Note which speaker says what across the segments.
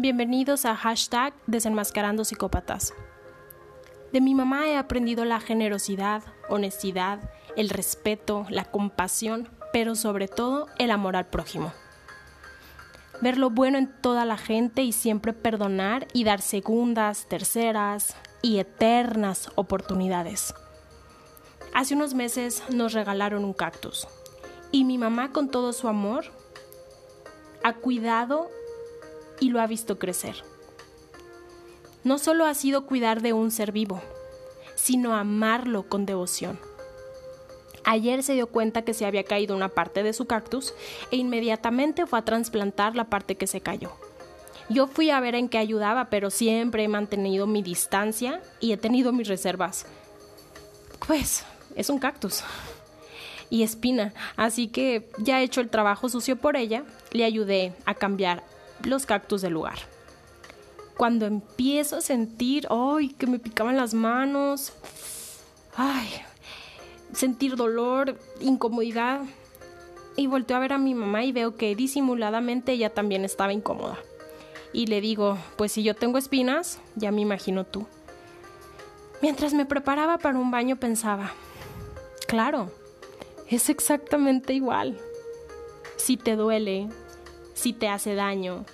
Speaker 1: Bienvenidos a hashtag Desenmascarando Psicópatas. De mi mamá he aprendido la generosidad, honestidad, el respeto, la compasión, pero sobre todo el amor al prójimo. Ver lo bueno en toda la gente y siempre perdonar y dar segundas, terceras y eternas oportunidades. Hace unos meses nos regalaron un cactus y mi mamá con todo su amor ha cuidado y lo ha visto crecer. No solo ha sido cuidar de un ser vivo, sino amarlo con devoción. Ayer se dio cuenta que se había caído una parte de su cactus e inmediatamente fue a trasplantar la parte que se cayó. Yo fui a ver en qué ayudaba, pero siempre he mantenido mi distancia y he tenido mis reservas. Pues, es un cactus. Y espina, así que ya he hecho el trabajo sucio por ella, le ayudé a cambiar los cactus del lugar. Cuando empiezo a sentir, ay, que me picaban las manos, ay, sentir dolor, incomodidad, y volteo a ver a mi mamá y veo que disimuladamente ella también estaba incómoda. Y le digo, pues si yo tengo espinas, ya me imagino tú. Mientras me preparaba para un baño pensaba, claro, es exactamente igual. Si te duele, si te hace daño,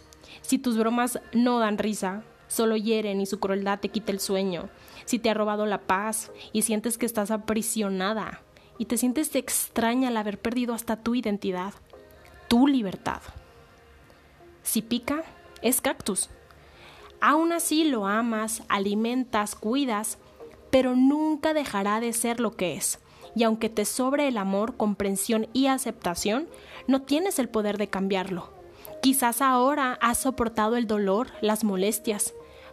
Speaker 1: si tus bromas no dan risa, solo hieren y su crueldad te quita el sueño, si te ha robado la paz y sientes que estás aprisionada y te sientes extraña al haber perdido hasta tu identidad, tu libertad. Si pica, es cactus. Aún así lo amas, alimentas, cuidas, pero nunca dejará de ser lo que es. Y aunque te sobre el amor, comprensión y aceptación, no tienes el poder de cambiarlo. Quizás ahora has soportado el dolor, las molestias,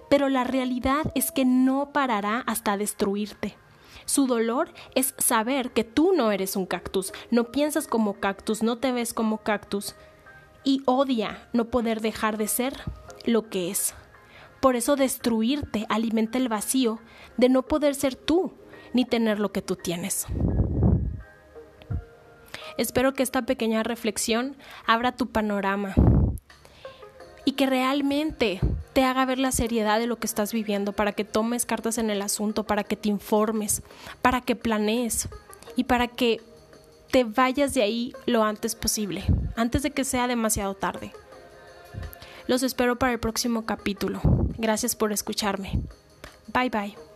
Speaker 1: pero la realidad es que no parará hasta destruirte. Su dolor es saber que tú no eres un cactus, no piensas como cactus, no te ves como cactus y odia no poder dejar de ser lo que es. Por eso destruirte alimenta el vacío de no poder ser tú ni tener lo que tú tienes. Espero que esta pequeña reflexión abra tu panorama que realmente te haga ver la seriedad de lo que estás viviendo, para que tomes cartas en el asunto, para que te informes, para que planees y para que te vayas de ahí lo antes posible, antes de que sea demasiado tarde. Los espero para el próximo capítulo. Gracias por escucharme. Bye bye.